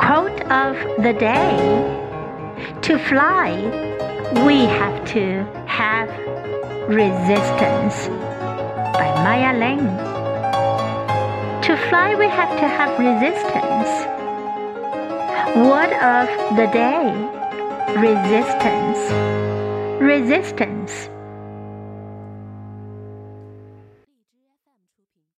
Quote of the day To fly, we have to have resistance. By Maya Lin. To fly, we have to have resistance. Word of the day resistance. Resistance